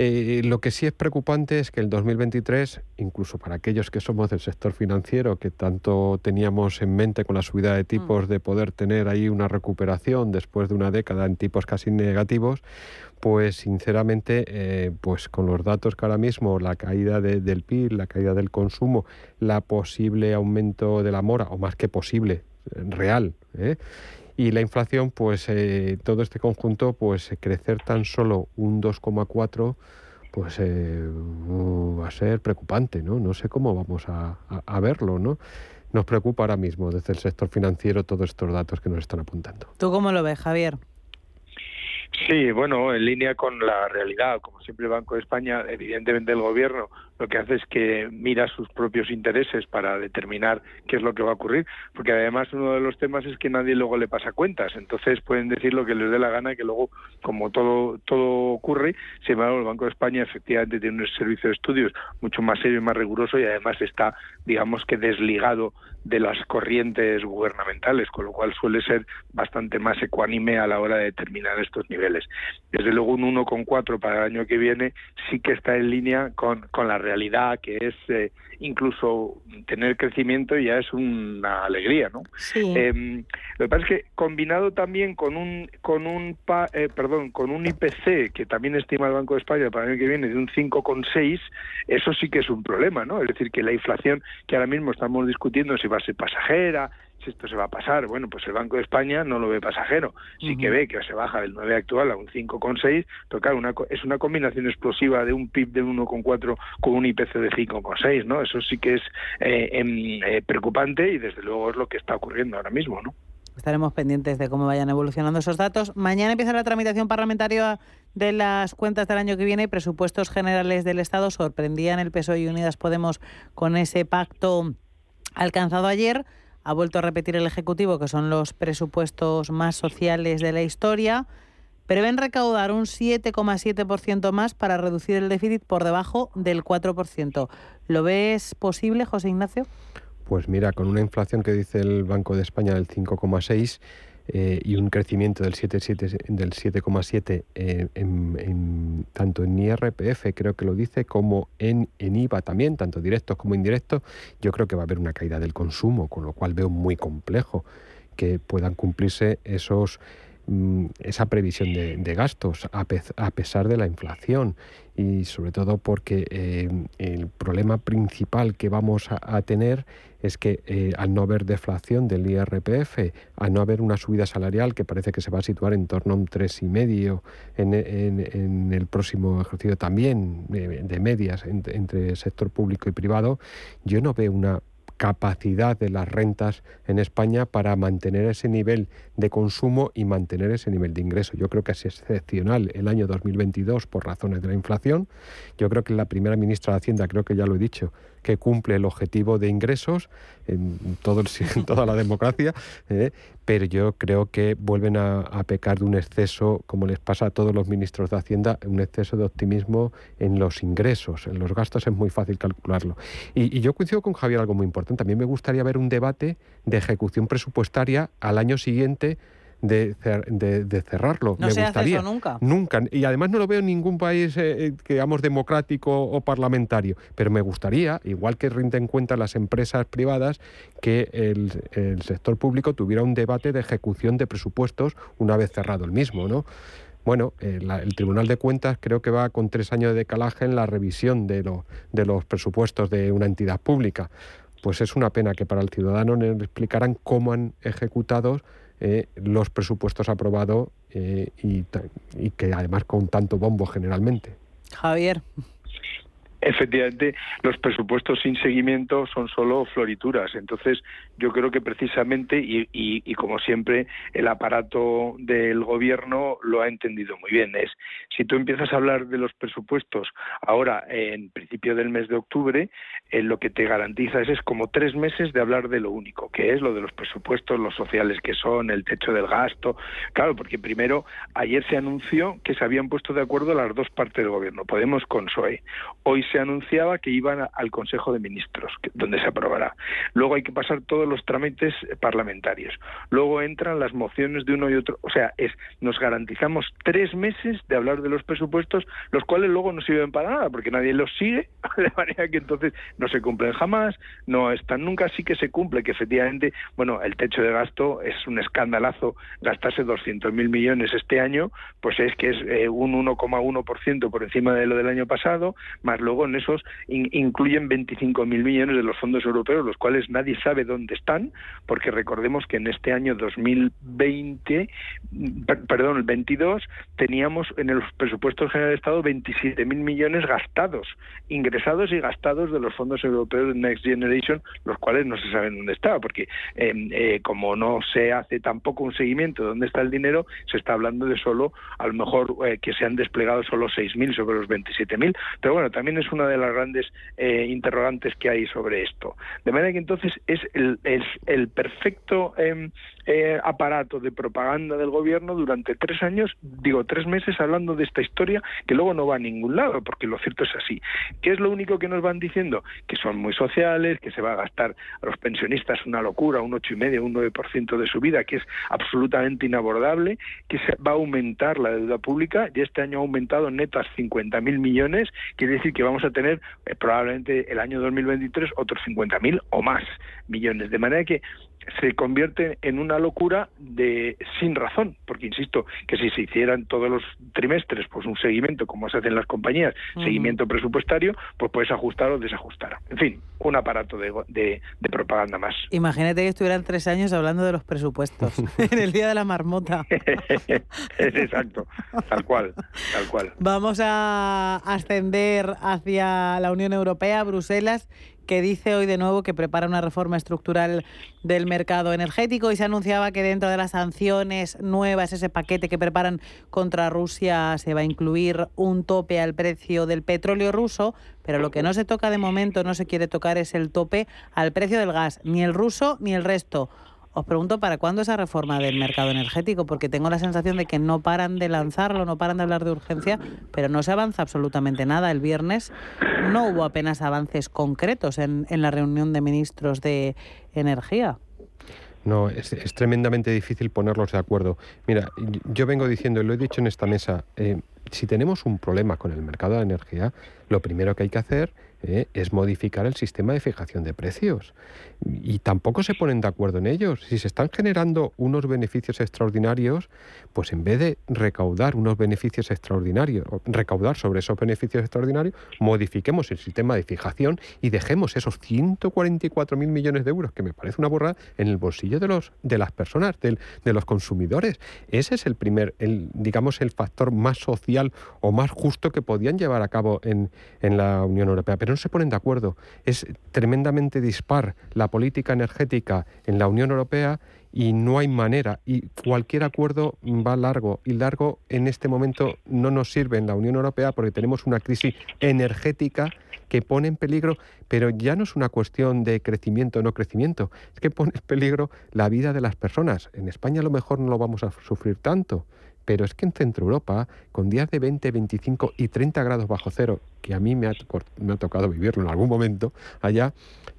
Eh, lo que sí es preocupante es que el 2023, incluso para aquellos que somos del sector financiero, que tanto teníamos en mente con la subida de tipos mm. de poder tener ahí una recuperación después de una década en tipos casi negativos, pues sinceramente, eh, pues con los datos que ahora mismo, la caída del PIB, la caída del consumo, la posible aumento de la mora, o más que posible, real, ¿eh? Y la inflación, pues eh, todo este conjunto, pues crecer tan solo un 2,4, pues eh, va a ser preocupante, ¿no? No sé cómo vamos a, a verlo, ¿no? Nos preocupa ahora mismo desde el sector financiero todos estos datos que nos están apuntando. ¿Tú cómo lo ves, Javier? Sí, bueno, en línea con la realidad. Como siempre, el Banco de España, evidentemente el Gobierno, lo que hace es que mira sus propios intereses para determinar qué es lo que va a ocurrir, porque además uno de los temas es que nadie luego le pasa cuentas, entonces pueden decir lo que les dé la gana, que luego, como todo todo ocurre, sin embargo, el Banco de España efectivamente tiene un servicio de estudios mucho más serio y más riguroso y además está, digamos que desligado de las corrientes gubernamentales, con lo cual suele ser bastante más ecuánime a la hora de determinar estos niveles. Desde luego un 1,4 para el año que viene sí que está en línea con, con la realidad, que es eh, incluso tener crecimiento ya es una alegría, ¿no? Em, lo que pasa es que combinado también con un con un eh, perdón con un IPC que también estima el Banco de España para el año que viene de un 5,6, eso sí que es un problema, ¿no? Es decir, que la inflación que ahora mismo estamos discutiendo si va a ser pasajera, si esto se va a pasar. Bueno, pues el Banco de España no lo ve pasajero, sí que ve que se baja del 9 actual a un 5,6, pero claro, una, es una combinación explosiva de un PIB de 1,4 con un IPC de 5,6, ¿no? Eso sí que es eh, em, eh, preocupante y desde luego es lo que está ocurriendo ahora mismo, ¿no? Estaremos pendientes de cómo vayan evolucionando esos datos. Mañana empieza la tramitación parlamentaria de las cuentas del año que viene. Presupuestos generales del Estado sorprendían el PSOE y Unidas Podemos con ese pacto alcanzado ayer ha vuelto a repetir el Ejecutivo que son los presupuestos más sociales de la historia. Prevén recaudar un 7,7% más para reducir el déficit por debajo del 4%. ¿Lo ves posible, José Ignacio? Pues mira, con una inflación que dice el Banco de España del 5,6, eh, y un crecimiento del 7,7 del 7,7 eh, en, tanto en IRPF, creo que lo dice, como en, en IVA también, tanto directos como indirectos, yo creo que va a haber una caída del consumo, con lo cual veo muy complejo que puedan cumplirse esos mm, esa previsión de, gastos a, pesar de la inflación. Y sobre todo porque eh, el problema principal que vamos a tener es que eh, al no haber deflación del IRPF, al no haber una subida salarial que parece que se va a situar en torno a un 3,5 en, en, en el próximo ejercicio también de, medias entre sector público y privado, yo no veo una capacidad de las rentas en España para mantener ese nivel de consumo y mantener ese nivel de ingreso. Yo creo que es excepcional el año 2022 por razones de la inflación. Yo creo que la primera ministra de Hacienda, creo que ya lo he dicho, que cumple el objetivo de ingresos en, toda la democracia, ¿eh? pero yo creo que vuelven a, pecar de un exceso, como les pasa a todos los ministros de Hacienda, un exceso de optimismo en los ingresos. En los gastos es muy fácil calcularlo. Y, y yo coincido con Javier algo muy importante. Mí me gustaría ver un debate de ejecución presupuestaria al año siguiente de, de, cerrarlo. No me se gustaría. Hace eso nunca. Nunca. Y además no lo veo en ningún país, eh, eh, digamos, democrático o parlamentario. Pero me gustaría, igual que rinden cuenta las empresas privadas, que el, el sector público tuviera un debate de ejecución de presupuestos una vez cerrado el mismo, ¿no? Bueno, eh, el Tribunal de Cuentas creo que va con tres años de decalaje en la revisión de, lo, de los presupuestos de una entidad pública. Pues es una pena que para el ciudadano le explicaran cómo han ejecutado eh, los presupuestos aprobados eh, y, y que además con tanto bombo generalmente. Javier. Efectivamente, los presupuestos sin seguimiento son solo florituras. Entonces, yo creo que precisamente, y, y, como siempre, el aparato del gobierno lo ha entendido muy bien. Es si tú empiezas a hablar de los presupuestos ahora, en principio del mes de octubre, eh, lo que te garantiza es, es como tres meses de hablar de lo único, que es lo de los presupuestos, los sociales que son, el techo del gasto. Claro, porque primero, ayer se anunció que se habían puesto de acuerdo las dos partes del gobierno, Podemos con PSOE. Hoy se anunciaba que iban al Consejo de Ministros, donde se aprobará. Luego hay que pasar todos los trámites parlamentarios. Luego entran las mociones de uno y otro. O sea, es nos garantizamos tres meses de hablar de los presupuestos, los cuales luego no sirven para nada, porque nadie los sigue, de manera que entonces no se cumplen jamás, no están nunca, sí que se cumple, que efectivamente, bueno, el techo de gasto es un escandalazo, gastarse 200.000 millones este año, pues es que es eh, un 1,1% por encima de lo del año pasado, más luego luego en esos incluyen 25.000 millones de los fondos europeos, los cuales nadie sabe dónde están, porque recordemos que en este año 2020, perdón, el 22, teníamos en los presupuestos generales de Estado 27.000 millones gastados, ingresados y gastados de los fondos europeos de Next Generation, los cuales no se saben dónde está, porque em, eh, como no se hace tampoco un seguimiento de dónde está el dinero, se está hablando de solo, a lo mejor, eh, que se han desplegado solo 6.000 sobre los 27.000, pero bueno, también es una de las grandes eh, interrogantes que hay sobre esto. De manera que entonces es el, es el perfecto em, eh, aparato de propaganda del gobierno durante tres años, digo tres meses hablando de esta historia que luego no va a ningún lado, porque lo cierto es así. ¿Qué es lo único que nos van diciendo? Que son muy sociales, que se va a gastar a los pensionistas una locura, un ocho y medio, un 9% de su vida, que es absolutamente inabordable, que se va a aumentar la deuda pública y este año ha aumentado netas 50.000 millones, quiere decir que vamos a tener eh, probablemente el año 2023 otros 50.000 o más millones. De manera que se convierte en una locura de sin razón, porque insisto que si se hicieran todos los trimestres pues un seguimiento como se hace en las compañías, seguimiento presupuestario, pues puedes ajustar o desajustar. En fin, un aparato de, de, propaganda más. Imagínate que estuvieran tres años hablando de los presupuestos en el día de la marmota. Exacto, tal cual, tal cual. Vamos a ascender hacia la Unión Europea, Bruselas que dice hoy de nuevo que prepara una reforma estructural del mercado energético y se anunciaba que dentro de las sanciones nuevas, ese paquete que preparan contra Rusia, se va a incluir un tope al precio del petróleo ruso, pero lo que no se toca de momento, no se quiere tocar, es el tope al precio del gas, ni el ruso ni el resto. Os pregunto para cuándo esa reforma del mercado energético, porque tengo la sensación de que no paran de lanzarlo, no paran de hablar de urgencia, pero no se avanza absolutamente nada. El viernes no hubo apenas avances concretos en, la reunión de ministros de energía. No, es, tremendamente difícil ponerlos de acuerdo. Mira, yo vengo diciendo, y lo he dicho en esta mesa, eh, si tenemos un problema con el mercado de energía, lo primero que hay que hacer ¿eh? es modificar el sistema de fijación de precios. Y tampoco se ponen de acuerdo en ellos. Si se están generando unos beneficios extraordinarios, pues en vez de recaudar unos beneficios extraordinarios, recaudar sobre esos beneficios extraordinarios, modifiquemos el sistema de fijación y dejemos esos 144.000 millones de euros, que me parece una borrada, en el bolsillo de, los, de las personas, de los consumidores. Ese es el primer, el, digamos, el factor más social o más justo que podían llevar a cabo en, en la Unión Europea no se ponen de acuerdo. Es tremendamente dispar la política energética en la Unión Europea y no hay manera. Y cualquier acuerdo va largo. Y largo en este momento no nos sirve en la Unión Europea porque tenemos una crisis energética que pone en peligro, pero ya no es una cuestión de crecimiento o no crecimiento, es que pone en peligro la vida de las personas. En España a lo mejor no lo vamos a sufrir tanto, pero es que en Centro Europa, con días de 20, 25 y 30 grados bajo cero, que a mí me ha, tocado vivirlo en algún momento, allá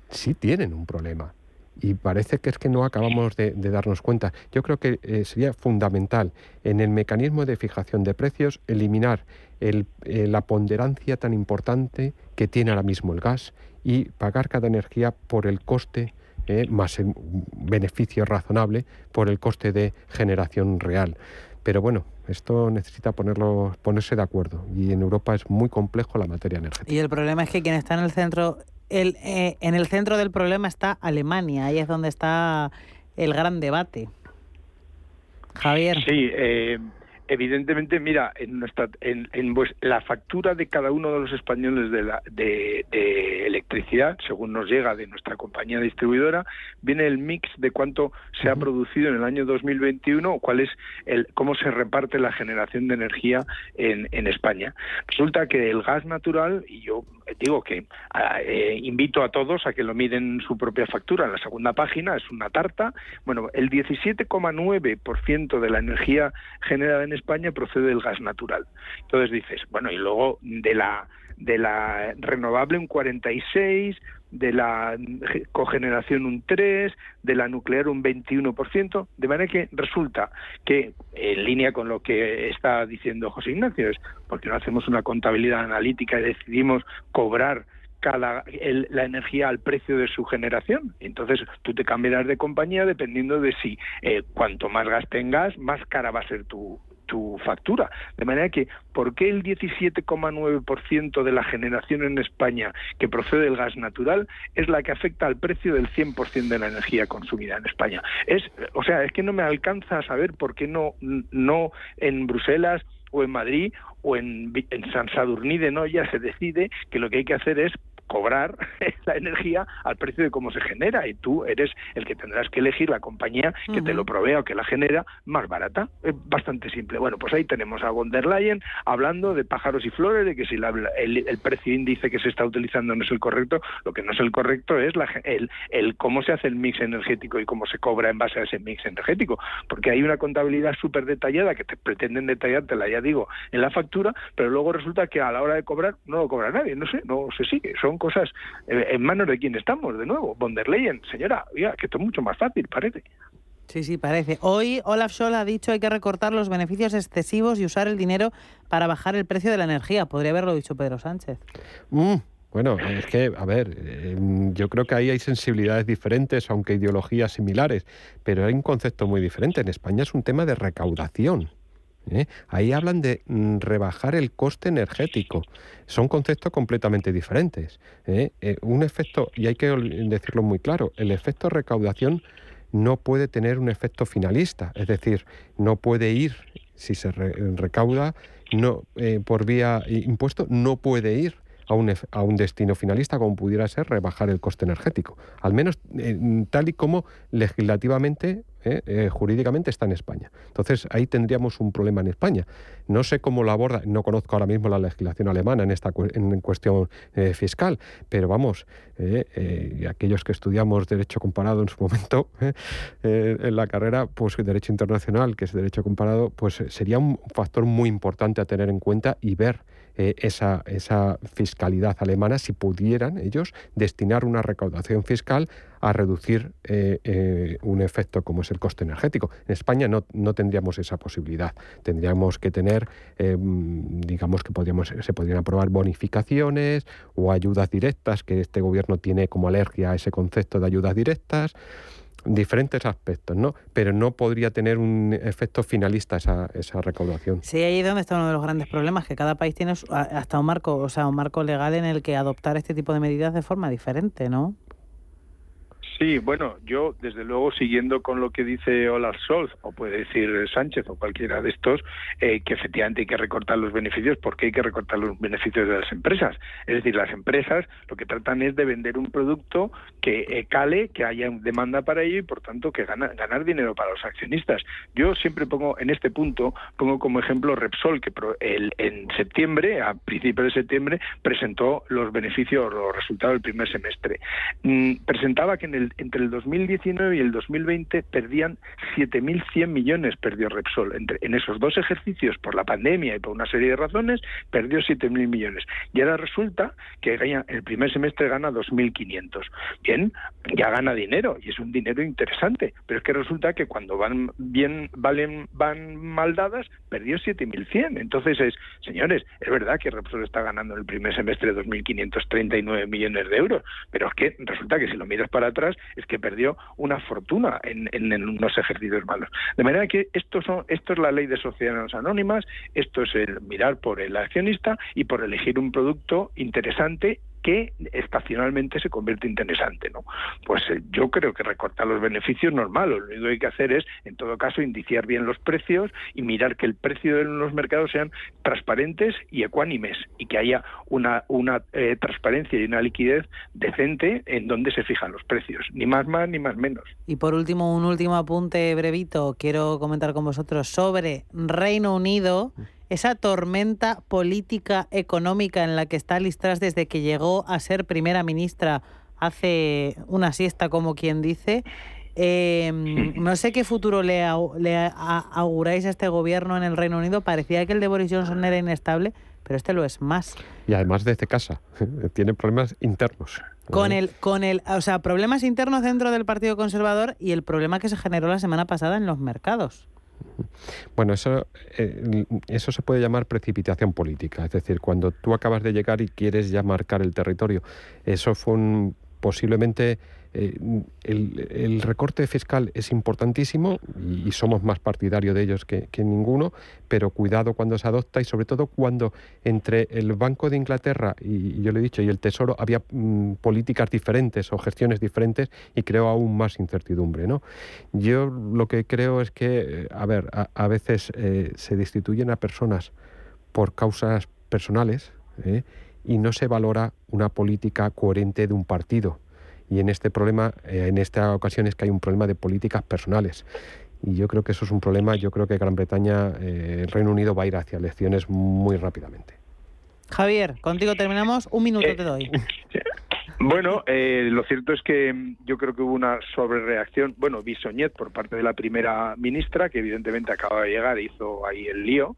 sí tienen un problema. Y parece que es que no acabamos de, darnos cuenta. Yo creo que eh, sería fundamental en el mecanismo de fijación de precios eliminar eh, la ponderancia tan importante que tiene ahora mismo el gas y pagar cada energía por el coste eh, más un beneficio razonable por el coste de generación real. Pero bueno, esto necesita ponerlo, ponerse de acuerdo y en Europa es muy complejo la materia energética. Y el problema es que quien está en el centro, el, eh, en el centro del problema está Alemania, ahí es donde está el gran debate. Javier. Sí, eh, evidentemente, mira, en nuestra, en, en la factura de cada uno de los españoles de, la, de, electricidad, según nos llega de nuestra compañía distribuidora, viene el mix de cuánto se ha producido en el año 2021, cuál es el, cómo se reparte la generación de energía en, en España. Resulta que el gas natural, y yo digo que eh, invito a todos a que lo miren su propia factura. En la segunda página es una tarta. Bueno, el 17,9% de la energía generada en España procede del gas natural. Entonces dices, bueno, y luego de la de la renovable un 46, de la cogeneración un 3, de la nuclear un 21%, de manera que resulta que, en línea con lo que está diciendo José Ignacio, es porque no hacemos una contabilidad analítica y decidimos cobrar cada la energía al precio de su generación. Entonces tú te cambiarás de compañía dependiendo de si eh, cuanto más gas tengas, más cara va a ser tu, tu factura. De manera que, ¿por qué el 17,9% de la generación en España que procede del gas natural es la que afecta al precio del 100% de la energía consumida en España? Es, o sea, es que no me alcanza a saber por qué no, no en Bruselas o en Madrid o en, en San Sadurní de Noya se decide que lo que hay que hacer es cobrar la energía al precio de cómo se genera y tú eres el que tendrás que elegir la compañía que te lo provea o que la genera más barata. Es bastante simple. Bueno, pues ahí tenemos a von der Leyen hablando de pájaros y flores, de que si el, precio índice que se está utilizando no es el correcto, lo que no es el correcto es la, el, el cómo se hace el mix energético y cómo se cobra en base a ese mix energético, porque hay una contabilidad súper detallada que te pretenden detallártela, ya digo, en la factura, pero luego resulta que a la hora de cobrar no lo cobra nadie, no sé, no se sigue. Son cosas eh, en manos de quién estamos, de nuevo. Von der Leyen, señora, oiga, que esto es mucho más fácil, parece. Sí, sí, parece. Hoy Olaf Scholz ha dicho hay que recortar los beneficios excesivos y usar el dinero para bajar el precio de la energía. Podría haberlo dicho Pedro Sánchez. Mm, bueno, es que, a ver, em, yo creo que ahí hay sensibilidades diferentes, aunque ideologías similares, pero hay un concepto muy diferente. En España es un tema de recaudación. ¿Eh? Ahí hablan de mm, rebajar el coste energético. Son conceptos completamente diferentes. ¿eh? Eh, un efecto, y hay que decirlo muy claro, el efecto recaudación no puede tener un efecto finalista, es decir, no puede ir, si se recauda no, por vía impuesto, no puede ir a un, destino finalista como pudiera ser rebajar el coste energético, al menos tal y como legislativamente ¿eh? Eh, jurídicamente está en España. Entonces ahí tendríamos un problema en España. No sé cómo lo aborda, no conozco ahora mismo la legislación alemana en esta en cuestión eh, fiscal, pero vamos, aquellos que estudiamos derecho comparado en su momento en la carrera, pues derecho internacional, que es derecho comparado, pues sería un factor muy importante a tener en cuenta y ver esa, esa fiscalidad alemana si pudieran ellos destinar una recaudación fiscal a reducir eh, eh, un efecto como es el coste energético. En España no, no tendríamos esa posibilidad. Tendríamos que tener, eh, digamos que podríamos, se podrían aprobar bonificaciones o ayudas directas, que este gobierno tiene como alergia a ese concepto de ayudas directas diferentes aspectos, ¿no? Pero no podría tener un efecto finalista esa, esa recaudación. Sí, ahí es donde está uno de los grandes problemas, que cada país tiene hasta un marco, o sea, un marco legal en el que adoptar este tipo de medidas de forma diferente, ¿no? Sí, bueno, yo desde luego siguiendo con lo que dice Olaf Scholz, o puede decir Sánchez o cualquiera de estos, eh, que efectivamente hay que recortar los beneficios, porque hay que recortar los beneficios de las empresas. Es decir, las empresas lo que tratan es de vender un producto que eh, cale, que haya demanda para ello y por tanto que gana, ganar dinero para los accionistas. Yo siempre pongo en este punto, pongo como ejemplo Repsol, que el, en septiembre, a principios de septiembre, presentó los beneficios, los resultados del primer semestre. Mm, presentaba que en el entre el 2019 y el 2020 perdían 7.100 millones, perdió Repsol. Entre, en esos dos ejercicios, por la pandemia y por una serie de razones, perdió 7.000 millones. Y ahora resulta que el primer semestre gana 2.500. Bien, ya gana dinero y es un dinero interesante, pero es que resulta que cuando van bien, valen, van mal dadas, perdió 7.100. Entonces es, señores, es verdad que Repsol está ganando en el primer semestre 2.539 millones de euros, pero es que resulta que si lo miras para atrás, es que perdió una fortuna en, unos ejercicios malos. De manera que esto, son, esto es la ley de sociedades anónimas, esto es el mirar por el accionista y por elegir un producto interesante que estacionalmente se convierte interesante, ¿no? Pues eh, yo creo que recortar los beneficios no es malo, lo único que hay que hacer es, en todo caso, indiciar bien los precios y mirar que el precio de los mercados sean transparentes y ecuánimes y que haya una, una eh, transparencia y una liquidez decente en donde se fijan los precios, ni más más ni más menos. Y por último, un último apunte brevito, quiero comentar con vosotros sobre Reino Unido esa tormenta política económica en la que está Liz desde que llegó a ser primera ministra hace una siesta, como quien dice. Em, no sé qué futuro le, auguráis a este gobierno en el Reino Unido. Parecía que el de Boris Johnson era inestable, pero este lo es más. Y además desde casa, tiene problemas internos. Con el, con el, o sea, problemas internos dentro del Partido Conservador y el problema que se generó la semana pasada en los mercados. Bueno, eso, eh, eso se puede llamar precipitación política, es decir, cuando tú acabas de llegar y quieres ya marcar el territorio. Eso fue un, posiblemente eh, el, recorte fiscal es importantísimo y, somos más partidarios de ellos que, ninguno, pero cuidado cuando se adopta y sobre todo cuando entre el Banco de Inglaterra y, yo le he dicho y el Tesoro había mm, políticas diferentes o gestiones diferentes y creo aún más incertidumbre. ¿no? Yo lo que creo es que, a ver, a, veces eh, se destituyen a personas por causas personales ¿eh? y no se valora una política coherente de un partido. Y en este problema, eh, en esta ocasión es que hay un problema de políticas personales. Y yo creo que eso es un problema. Yo creo que Gran Bretaña, eh, el Reino Unido va a ir hacia elecciones muy rápidamente. Javier, contigo terminamos. Un minuto te doy. Bueno, eh, lo cierto es que mm, yo creo que hubo una sobrereacción, bueno, bisoñet por parte de la primera ministra, que evidentemente acaba de llegar e hizo ahí el lío.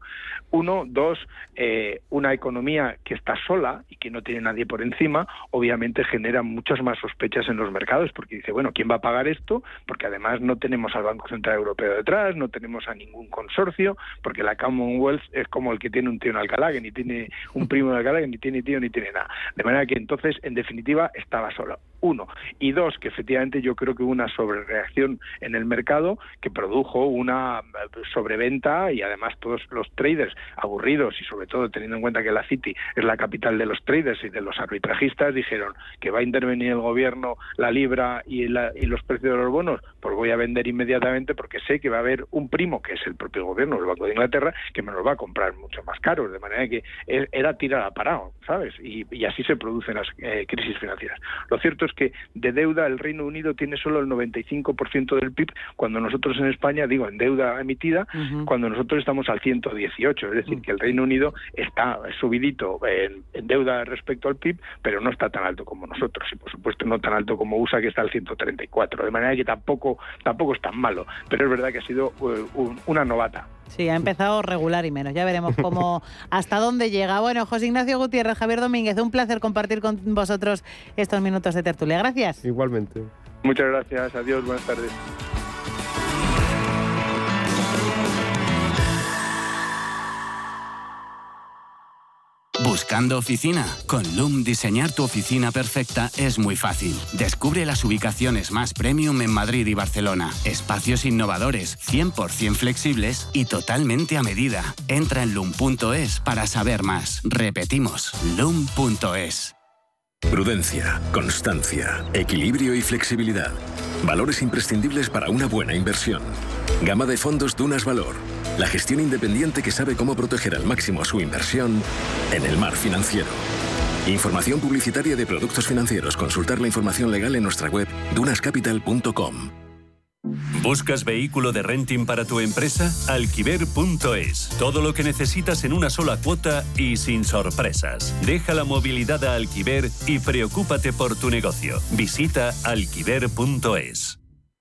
Uno, dos, eh, una economía que está sola y que no tiene nadie por encima, obviamente genera muchas más sospechas en los mercados, porque dice, bueno, ¿quién va a pagar esto? Porque además no tenemos al Banco Central Europeo detrás, no tenemos a ningún consorcio, porque la Commonwealth es como el que tiene un tío en Alcalá, que ni tiene un primo en Alcalá, que ni tiene tío ni tiene nada. De manera que entonces, en definitiva, estaba solo. Uno. Y dos, que efectivamente yo creo que hubo una sobrereacción en el mercado que produjo una eh, sobreventa y además todos los traders aburridos y sobre todo teniendo en cuenta que la City es la capital de los traders y de los arbitrajistas dijeron que va a intervenir el gobierno, la libra y, y los precios de los bonos, pues voy a vender inmediatamente porque sé que va a haber un primo que es el propio gobierno, el Banco de Inglaterra, que me los va a comprar mucho más caros, de manera que era tirar a parado, ¿sabes? Y, así se producen las eh, crisis financieras. Lo cierto es que de deuda el Reino Unido tiene solo el 95% del PIB, cuando nosotros en España, digo, en deuda emitida, cuando nosotros estamos al 118. Es decir, que el Reino Unido está subidito en, deuda respecto al PIB, pero no está tan alto como nosotros. Y por supuesto no tan alto como USA, que está al 134. De manera que tampoco, tampoco es tan malo. Pero es verdad que ha sido eh, una novata. Sí, ha empezado regular y menos. Ya veremos cómo, hasta dónde llega. Bueno, José Ignacio Gutiérrez, Javier Domínguez, un placer compartir con vosotros estos minutos de tertulia. Gracias. Igualmente. Muchas gracias. Adiós. Buenas tardes. ¿Buscando oficina? Con Loom diseñar tu oficina perfecta es muy fácil. Descubre las ubicaciones más premium en Madrid y Barcelona. Espacios innovadores, 100% flexibles y totalmente a medida. Entra en loom.es para saber más. Repetimos, loom.es. Prudencia, constancia, equilibrio y flexibilidad. Valores imprescindibles para una buena inversión. Gama de fondos Dunas Valor la gestión independiente que sabe cómo proteger al máximo su inversión en el mar financiero. Información publicitaria de productos financieros. Consultar la información legal en nuestra web dunascapital.com. ¿Buscas vehículo de renting para tu empresa? Alquiver.es. Todo lo que necesitas en una sola cuota y sin sorpresas. Deja la movilidad a Alquiver y preocúpate por tu negocio. Visita alquiver.es.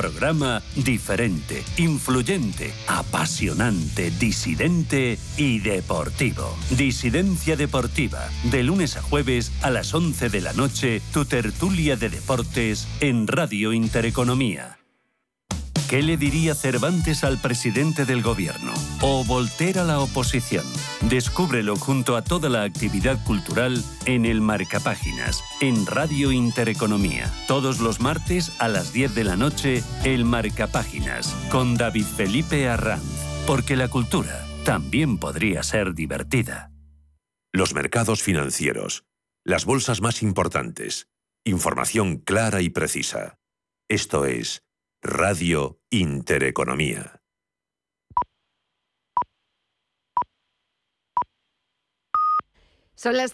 programa diferente, influyente, apasionante, disidente y deportivo. Disidencia Deportiva, de lunes a jueves a las 11 de la noche, tu tertulia de deportes en Radio Intereconomía. ¿Qué le diría Cervantes al presidente del gobierno? ¿O Voltaire a la oposición? Descúbrelo junto a toda la actividad cultural en el Marcapáginas, en Radio Intereconomía. Todos los martes a las 10 de la noche, el Marcapáginas, con David Felipe Arranz. Porque la cultura también podría ser divertida. Los mercados financieros. Las bolsas más importantes Información clara y precisa. Esto es Radio Intereconomía.